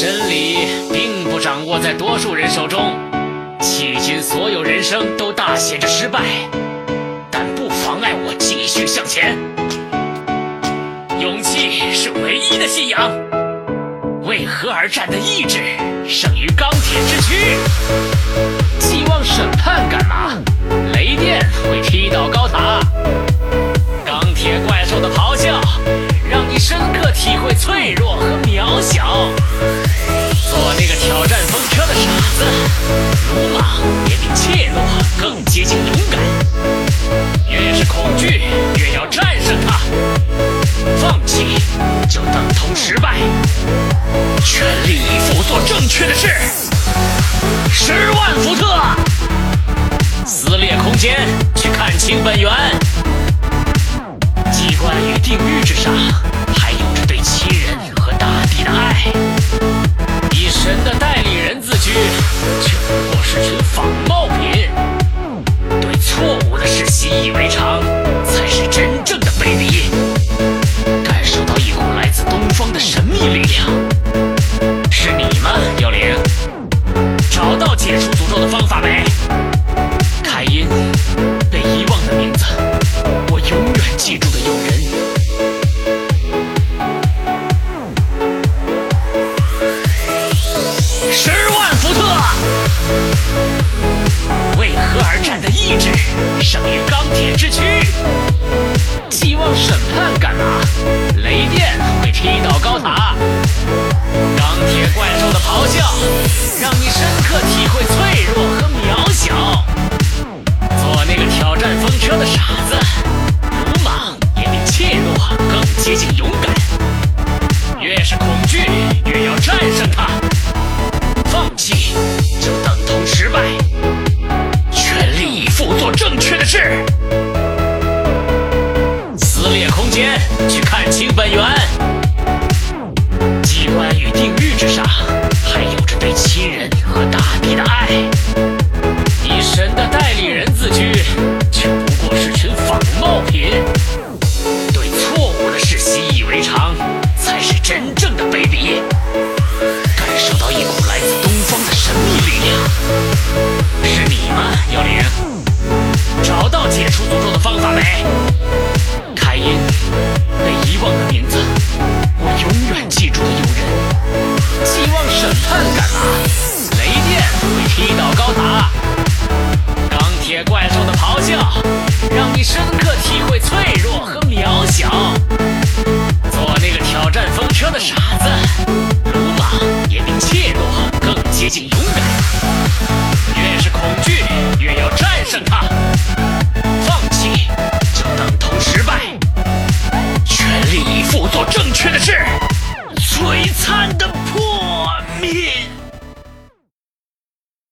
真理并不掌握在多数人手中，迄今所有人生都大写着失败，但不妨碍我继续向前。勇气是唯一的信仰，为何而战的意志胜于钢铁之躯。间，去看清本源。机关与定律之上，审判干嘛？雷电会踢倒高塔，钢铁怪兽的咆哮让你深刻体会脆弱和渺小。做那个挑战风车的傻子，鲁莽也比怯懦更接近勇敢。越是恐惧，越要战胜它。放弃就等同失败。全力以赴做正确的事。去看清本源。机关与定律之上，踢倒高达，钢铁怪兽的咆哮让你深刻体会脆弱。